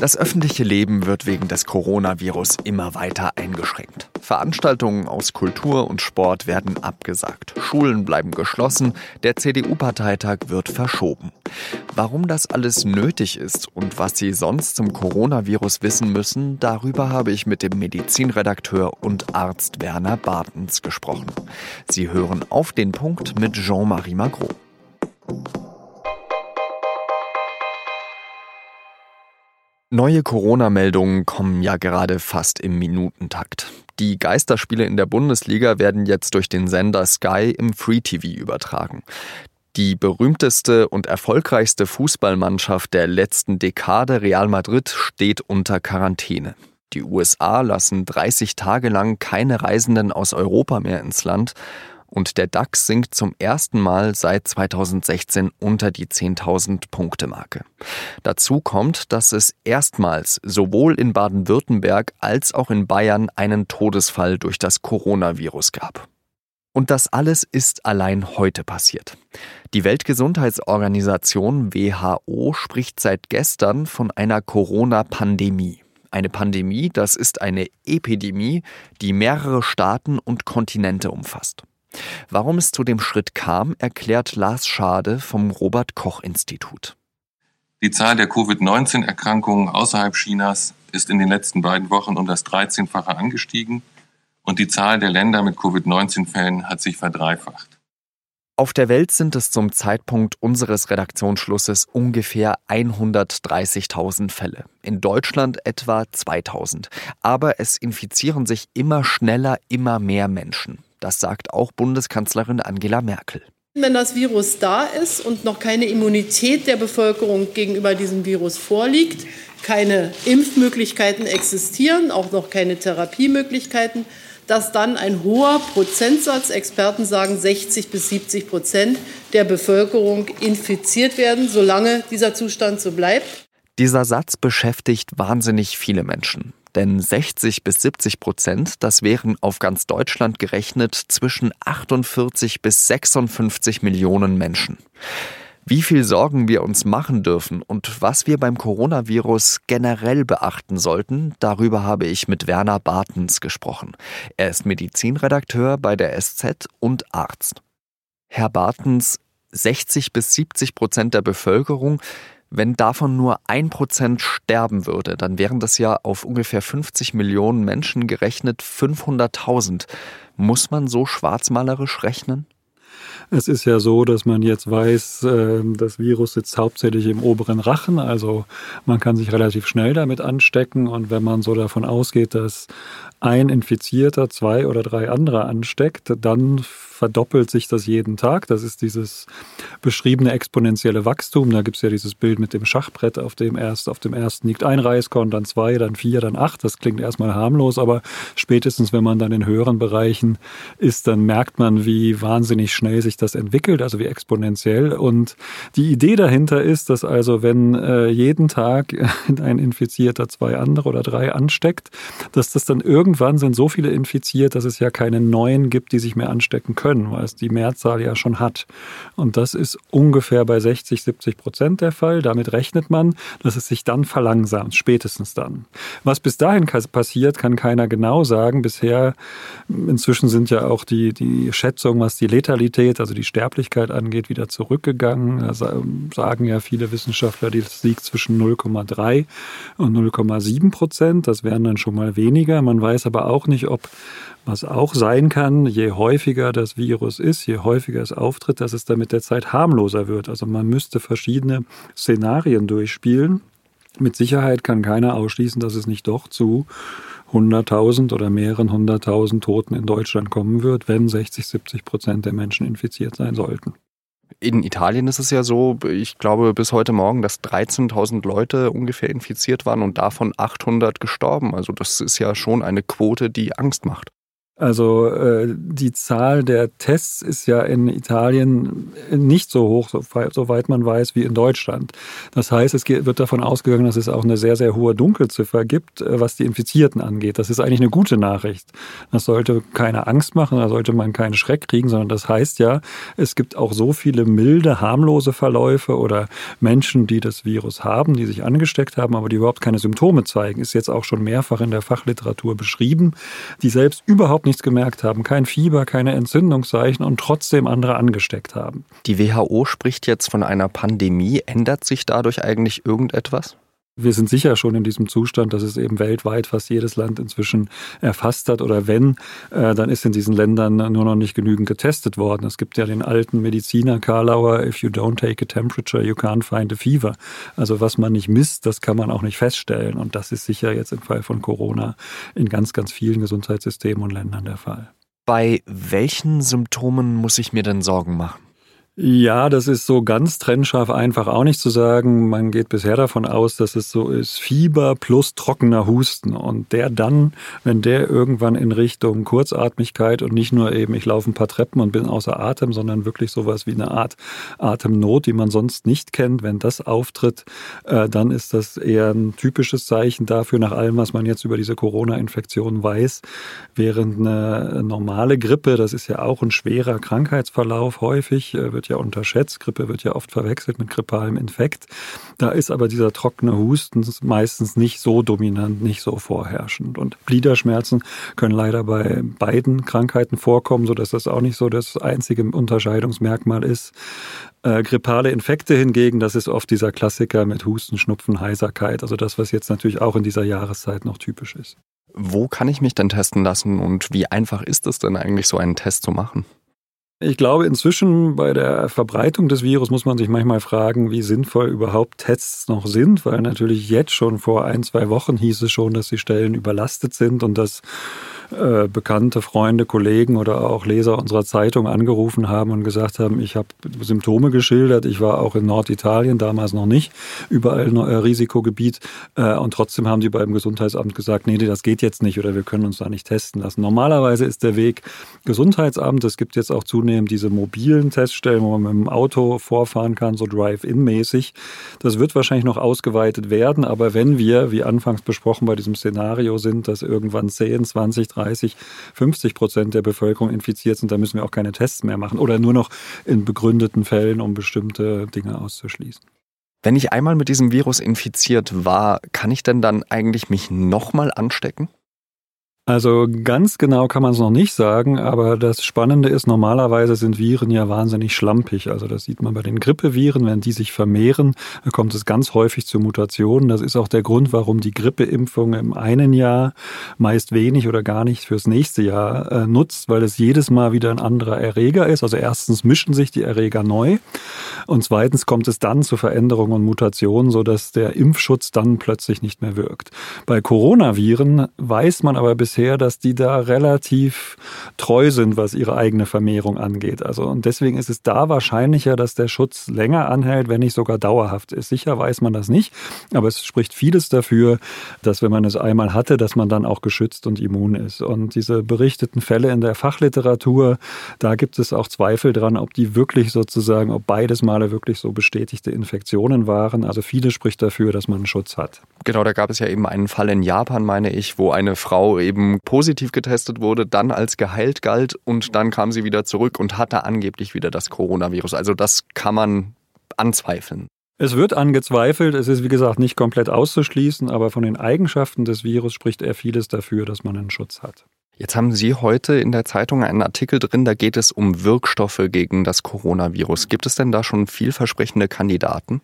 Das öffentliche Leben wird wegen des Coronavirus immer weiter eingeschränkt. Veranstaltungen aus Kultur und Sport werden abgesagt. Schulen bleiben geschlossen. Der CDU-Parteitag wird verschoben. Warum das alles nötig ist und was Sie sonst zum Coronavirus wissen müssen, darüber habe ich mit dem Medizinredakteur und Arzt Werner Bartens gesprochen. Sie hören auf den Punkt mit Jean-Marie Magro. Neue Corona-Meldungen kommen ja gerade fast im Minutentakt. Die Geisterspiele in der Bundesliga werden jetzt durch den Sender Sky im Free TV übertragen. Die berühmteste und erfolgreichste Fußballmannschaft der letzten Dekade, Real Madrid, steht unter Quarantäne. Die USA lassen 30 Tage lang keine Reisenden aus Europa mehr ins Land und der DAX sinkt zum ersten Mal seit 2016 unter die 10.000 Punkte Marke. Dazu kommt, dass es erstmals sowohl in Baden-Württemberg als auch in Bayern einen Todesfall durch das Coronavirus gab. Und das alles ist allein heute passiert. Die Weltgesundheitsorganisation WHO spricht seit gestern von einer Corona-Pandemie. Eine Pandemie, das ist eine Epidemie, die mehrere Staaten und Kontinente umfasst. Warum es zu dem Schritt kam, erklärt Lars Schade vom Robert Koch Institut. Die Zahl der Covid-19-Erkrankungen außerhalb Chinas ist in den letzten beiden Wochen um das 13-fache angestiegen und die Zahl der Länder mit Covid-19-Fällen hat sich verdreifacht. Auf der Welt sind es zum Zeitpunkt unseres Redaktionsschlusses ungefähr 130.000 Fälle. In Deutschland etwa 2000. Aber es infizieren sich immer schneller immer mehr Menschen. Das sagt auch Bundeskanzlerin Angela Merkel. Wenn das Virus da ist und noch keine Immunität der Bevölkerung gegenüber diesem Virus vorliegt, keine Impfmöglichkeiten existieren, auch noch keine Therapiemöglichkeiten, dass dann ein hoher Prozentsatz, Experten sagen 60 bis 70 Prozent der Bevölkerung infiziert werden, solange dieser Zustand so bleibt. Dieser Satz beschäftigt wahnsinnig viele Menschen. Denn 60 bis 70 Prozent, das wären auf ganz Deutschland gerechnet zwischen 48 bis 56 Millionen Menschen. Wie viel Sorgen wir uns machen dürfen und was wir beim Coronavirus generell beachten sollten, darüber habe ich mit Werner Bartens gesprochen. Er ist Medizinredakteur bei der SZ und Arzt. Herr Bartens, 60 bis 70 Prozent der Bevölkerung, wenn davon nur ein Prozent sterben würde, dann wären das ja auf ungefähr 50 Millionen Menschen gerechnet 500.000. Muss man so schwarzmalerisch rechnen? Es ist ja so, dass man jetzt weiß, ähm, das Virus sitzt hauptsächlich im oberen Rachen, also man kann sich relativ schnell damit anstecken und wenn man so davon ausgeht, dass ein Infizierter zwei oder drei andere ansteckt, dann verdoppelt sich das jeden Tag. Das ist dieses beschriebene exponentielle Wachstum. Da gibt es ja dieses Bild mit dem Schachbrett, auf dem erst auf dem ersten liegt ein Reiskorn, dann zwei, dann vier, dann acht. Das klingt erstmal harmlos, aber spätestens, wenn man dann in höheren Bereichen ist, dann merkt man, wie wahnsinnig schnell sich das entwickelt, also wie exponentiell. Und die Idee dahinter ist, dass also, wenn äh, jeden Tag ein Infizierter zwei andere oder drei ansteckt, dass das dann irgendwann sind so viele infiziert, dass es ja keine neuen gibt, die sich mehr anstecken können weil es die Mehrzahl ja schon hat. Und das ist ungefähr bei 60, 70 Prozent der Fall. Damit rechnet man, dass es sich dann verlangsamt, spätestens dann. Was bis dahin passiert, kann keiner genau sagen. Bisher, inzwischen sind ja auch die, die Schätzungen, was die Letalität, also die Sterblichkeit angeht, wieder zurückgegangen. Da sagen ja viele Wissenschaftler, das liegt zwischen 0,3 und 0,7 Prozent. Das wären dann schon mal weniger. Man weiß aber auch nicht, ob was auch sein kann, je häufiger das Virus ist, je häufiger es auftritt, dass es dann mit der Zeit harmloser wird. Also man müsste verschiedene Szenarien durchspielen. Mit Sicherheit kann keiner ausschließen, dass es nicht doch zu 100.000 oder mehreren 100.000 Toten in Deutschland kommen wird, wenn 60, 70 Prozent der Menschen infiziert sein sollten. In Italien ist es ja so, ich glaube bis heute Morgen, dass 13.000 Leute ungefähr infiziert waren und davon 800 gestorben. Also das ist ja schon eine Quote, die Angst macht. Also äh, die Zahl der Tests ist ja in Italien nicht so hoch, soweit man weiß, wie in Deutschland. Das heißt, es wird davon ausgegangen, dass es auch eine sehr, sehr hohe Dunkelziffer gibt, äh, was die Infizierten angeht. Das ist eigentlich eine gute Nachricht. Das sollte keine Angst machen, da sollte man keinen Schreck kriegen, sondern das heißt ja, es gibt auch so viele milde, harmlose Verläufe oder Menschen, die das Virus haben, die sich angesteckt haben, aber die überhaupt keine Symptome zeigen. Ist jetzt auch schon mehrfach in der Fachliteratur beschrieben, die selbst überhaupt nichts gemerkt haben, kein Fieber, keine Entzündungszeichen und trotzdem andere angesteckt haben. Die WHO spricht jetzt von einer Pandemie. Ändert sich dadurch eigentlich irgendetwas? Wir sind sicher schon in diesem Zustand, dass es eben weltweit fast jedes Land inzwischen erfasst hat. Oder wenn, äh, dann ist in diesen Ländern nur noch nicht genügend getestet worden. Es gibt ja den alten Mediziner Karlauer, if you don't take a temperature, you can't find a fever. Also was man nicht misst, das kann man auch nicht feststellen. Und das ist sicher jetzt im Fall von Corona in ganz, ganz vielen Gesundheitssystemen und Ländern der Fall. Bei welchen Symptomen muss ich mir denn Sorgen machen? Ja, das ist so ganz trennscharf einfach auch nicht zu sagen. Man geht bisher davon aus, dass es so ist, Fieber plus trockener Husten. Und der dann, wenn der irgendwann in Richtung Kurzatmigkeit und nicht nur eben, ich laufe ein paar Treppen und bin außer Atem, sondern wirklich sowas wie eine Art Atemnot, die man sonst nicht kennt, wenn das auftritt, äh, dann ist das eher ein typisches Zeichen dafür, nach allem, was man jetzt über diese Corona-Infektion weiß. Während eine normale Grippe, das ist ja auch ein schwerer Krankheitsverlauf häufig, äh, ja unterschätzt. Grippe wird ja oft verwechselt mit grippalem Infekt. Da ist aber dieser trockene Husten meistens nicht so dominant, nicht so vorherrschend. Und Gliederschmerzen können leider bei beiden Krankheiten vorkommen, sodass das auch nicht so das einzige Unterscheidungsmerkmal ist. Äh, grippale Infekte hingegen, das ist oft dieser Klassiker mit Husten, Schnupfen, Heiserkeit, also das, was jetzt natürlich auch in dieser Jahreszeit noch typisch ist. Wo kann ich mich denn testen lassen und wie einfach ist es denn eigentlich, so einen Test zu machen? Ich glaube, inzwischen bei der Verbreitung des Virus muss man sich manchmal fragen, wie sinnvoll überhaupt Tests noch sind, weil natürlich jetzt schon vor ein, zwei Wochen hieß es schon, dass die Stellen überlastet sind und dass äh, bekannte Freunde, Kollegen oder auch Leser unserer Zeitung angerufen haben und gesagt haben, ich habe Symptome geschildert, ich war auch in Norditalien, damals noch nicht, überall äh, Risikogebiet äh, und trotzdem haben die beim Gesundheitsamt gesagt, nee, das geht jetzt nicht oder wir können uns da nicht testen lassen. Normalerweise ist der Weg Gesundheitsamt, es gibt jetzt auch zunehmend diese mobilen Teststellen, wo man mit dem Auto vorfahren kann, so Drive-In-mäßig. Das wird wahrscheinlich noch ausgeweitet werden, aber wenn wir, wie anfangs besprochen bei diesem Szenario sind, dass irgendwann 10, 20, 30, 50 Prozent der Bevölkerung infiziert sind, dann müssen wir auch keine Tests mehr machen oder nur noch in begründeten Fällen, um bestimmte Dinge auszuschließen. Wenn ich einmal mit diesem Virus infiziert war, kann ich denn dann eigentlich mich nochmal anstecken? Also ganz genau kann man es noch nicht sagen, aber das Spannende ist, normalerweise sind Viren ja wahnsinnig schlampig. Also das sieht man bei den Grippeviren, wenn die sich vermehren, kommt es ganz häufig zu Mutationen. Das ist auch der Grund, warum die Grippeimpfung im einen Jahr meist wenig oder gar nicht fürs nächste Jahr äh, nutzt, weil es jedes Mal wieder ein anderer Erreger ist. Also erstens mischen sich die Erreger neu und zweitens kommt es dann zu Veränderungen und Mutationen, sodass der Impfschutz dann plötzlich nicht mehr wirkt. Bei Coronaviren weiß man aber bisher, bisher, dass die da relativ treu sind, was ihre eigene Vermehrung angeht. Also und deswegen ist es da wahrscheinlicher, dass der Schutz länger anhält, wenn nicht sogar dauerhaft ist. Sicher weiß man das nicht, aber es spricht vieles dafür, dass wenn man es einmal hatte, dass man dann auch geschützt und immun ist. Und diese berichteten Fälle in der Fachliteratur, da gibt es auch Zweifel dran, ob die wirklich sozusagen, ob beides Male wirklich so bestätigte Infektionen waren. Also viele spricht dafür, dass man einen Schutz hat. Genau, da gab es ja eben einen Fall in Japan, meine ich, wo eine Frau eben positiv getestet wurde, dann als geheilt galt und dann kam sie wieder zurück und hatte angeblich wieder das Coronavirus. Also das kann man anzweifeln. Es wird angezweifelt, es ist wie gesagt nicht komplett auszuschließen, aber von den Eigenschaften des Virus spricht er vieles dafür, dass man einen Schutz hat. Jetzt haben Sie heute in der Zeitung einen Artikel drin, da geht es um Wirkstoffe gegen das Coronavirus. Gibt es denn da schon vielversprechende Kandidaten?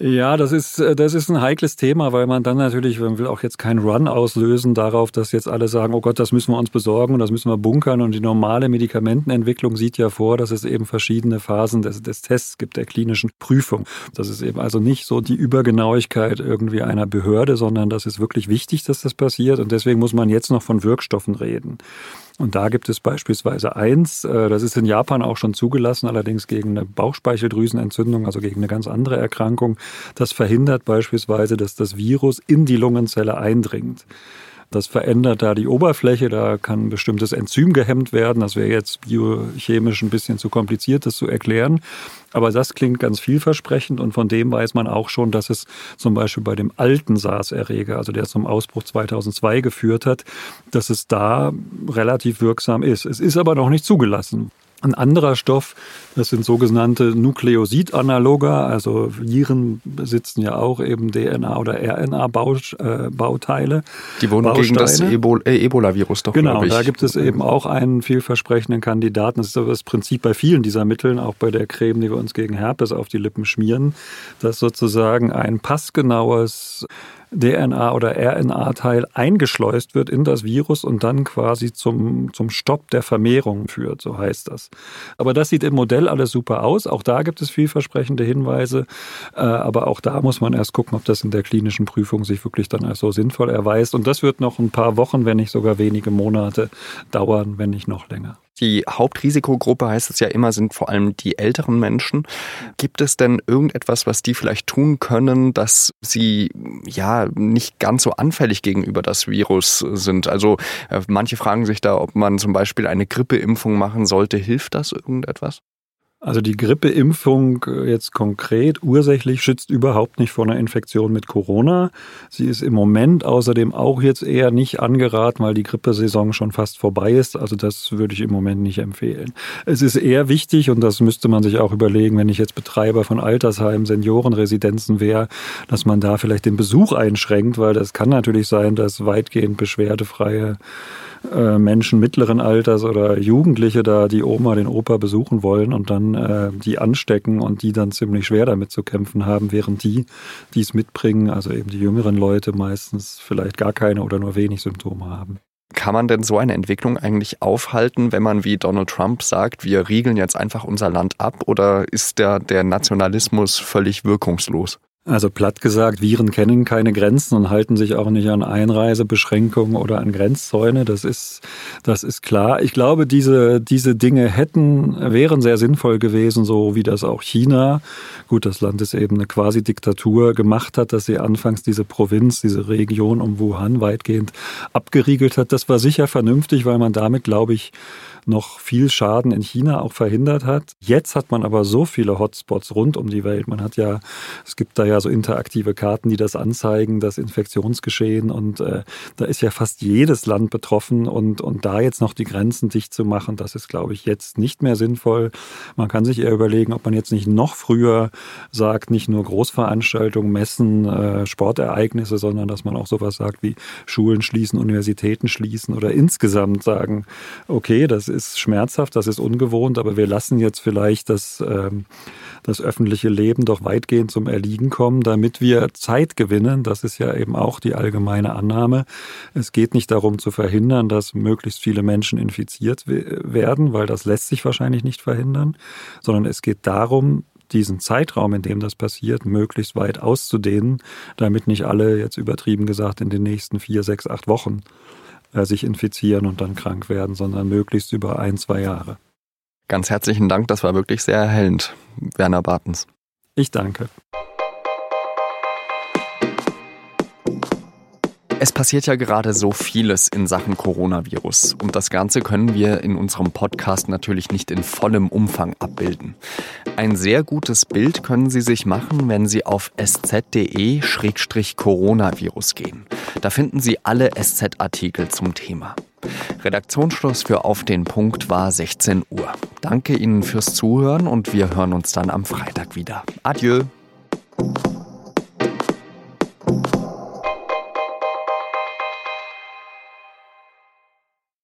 Ja, das ist, äh, das ist ein heikles Thema, weil man dann natürlich, man will auch jetzt keinen Run auslösen darauf, dass jetzt alle sagen, oh Gott, das müssen wir uns besorgen und das müssen wir bunkern. Und die normale Medikamentenentwicklung sieht ja vor, dass es eben verschiedene Phasen des, des Tests gibt, der klinischen Prüfung. Das ist eben also nicht so die Übergenauigkeit irgendwie einer Behörde, sondern das ist wirklich wichtig, dass das passiert. Und deswegen muss man jetzt noch von Wirkstoffen reden. Und da gibt es beispielsweise eins, äh, das ist in Japan auch schon zugelassen, allerdings gegen eine Bauchspeicheldrüsenentzündung, also gegen eine ganz andere Erkrankung. Das verhindert beispielsweise, dass das Virus in die Lungenzelle eindringt. Das verändert da die Oberfläche, da kann ein bestimmtes Enzym gehemmt werden. Das wäre jetzt biochemisch ein bisschen zu kompliziert, das zu erklären. Aber das klingt ganz vielversprechend und von dem weiß man auch schon, dass es zum Beispiel bei dem alten SARS-Erreger, also der zum Ausbruch 2002 geführt hat, dass es da relativ wirksam ist. Es ist aber noch nicht zugelassen. Ein anderer Stoff, das sind sogenannte Nukleosid-Analoga, also Viren besitzen ja auch eben DNA- oder RNA-Bauteile. Die wurden Bausteine. gegen das äh, Ebola-Virus doch, Genau, da gibt es eben auch einen vielversprechenden Kandidaten. Das ist aber das Prinzip bei vielen dieser Mitteln, auch bei der Creme, die wir uns gegen Herpes auf die Lippen schmieren, dass sozusagen ein passgenaues DNA- oder RNA-Teil eingeschleust wird in das Virus und dann quasi zum, zum Stopp der Vermehrung führt, so heißt das. Aber das sieht im Modell alles super aus. Auch da gibt es vielversprechende Hinweise. Äh, aber auch da muss man erst gucken, ob das in der klinischen Prüfung sich wirklich dann als so sinnvoll erweist. Und das wird noch ein paar Wochen, wenn nicht sogar wenige Monate dauern, wenn nicht noch länger. Die Hauptrisikogruppe heißt es ja immer, sind vor allem die älteren Menschen. Gibt es denn irgendetwas, was die vielleicht tun können, dass sie ja nicht ganz so anfällig gegenüber das Virus sind? Also äh, manche fragen sich da, ob man zum Beispiel eine Grippeimpfung machen sollte. Hilft das irgendetwas? Also die Grippeimpfung äh, jetzt konkret ursächlich schützt überhaupt nicht vor einer Infektion mit Corona. Sie ist im Moment außerdem auch jetzt eher nicht angeraten, weil die Grippesaison schon fast vorbei ist. Also das würde ich im Moment nicht empfehlen. Es ist eher wichtig, und das müsste man sich auch überlegen, wenn ich jetzt Betreiber von Altersheimen, Seniorenresidenzen wäre, dass man da vielleicht den Besuch einschränkt, weil das kann natürlich sein, dass weitgehend beschwerdefreie äh, Menschen mittleren Alters oder Jugendliche da die Oma, den Opa besuchen wollen und dann äh, die anstecken und die dann ziemlich schwer damit zu kämpfen haben, während die, die es mitbringen, also eben die jüngeren Leute meistens vielleicht gar keine oder nur wenig Symptome haben. Kann man denn so eine Entwicklung eigentlich aufhalten, wenn man wie Donald Trump sagt, wir riegeln jetzt einfach unser Land ab oder ist der, der Nationalismus völlig wirkungslos? Also platt gesagt, Viren kennen keine Grenzen und halten sich auch nicht an Einreisebeschränkungen oder an Grenzzäune. Das ist, das ist klar. Ich glaube, diese, diese Dinge hätten, wären sehr sinnvoll gewesen, so wie das auch China, gut, das Land ist eben eine Quasi-Diktatur, gemacht hat, dass sie anfangs diese Provinz, diese Region um Wuhan weitgehend abgeriegelt hat. Das war sicher vernünftig, weil man damit, glaube ich, noch viel Schaden in China auch verhindert hat. Jetzt hat man aber so viele Hotspots rund um die Welt. Man hat ja, es gibt da ja so interaktive Karten, die das anzeigen, das Infektionsgeschehen und äh, da ist ja fast jedes Land betroffen und, und da jetzt noch die Grenzen dicht zu machen, das ist, glaube ich, jetzt nicht mehr sinnvoll. Man kann sich eher überlegen, ob man jetzt nicht noch früher sagt, nicht nur Großveranstaltungen, Messen, äh, Sportereignisse, sondern dass man auch sowas sagt wie Schulen schließen, Universitäten schließen oder insgesamt sagen, okay, das ist ist schmerzhaft, das ist ungewohnt, aber wir lassen jetzt vielleicht das, ähm, das öffentliche Leben doch weitgehend zum Erliegen kommen, damit wir Zeit gewinnen. Das ist ja eben auch die allgemeine Annahme. Es geht nicht darum zu verhindern, dass möglichst viele Menschen infiziert werden, weil das lässt sich wahrscheinlich nicht verhindern, sondern es geht darum, diesen Zeitraum, in dem das passiert, möglichst weit auszudehnen, damit nicht alle, jetzt übertrieben gesagt, in den nächsten vier, sechs, acht Wochen äh, sich infizieren und dann krank werden, sondern möglichst über ein, zwei Jahre. Ganz herzlichen Dank, das war wirklich sehr erhellend, Werner Bartens. Ich danke. Es passiert ja gerade so vieles in Sachen Coronavirus und das Ganze können wir in unserem Podcast natürlich nicht in vollem Umfang abbilden. Ein sehr gutes Bild können Sie sich machen, wenn Sie auf sz.de-coronavirus gehen. Da finden Sie alle SZ-Artikel zum Thema. Redaktionsschluss für Auf den Punkt war 16 Uhr. Danke Ihnen fürs Zuhören und wir hören uns dann am Freitag wieder. Adieu.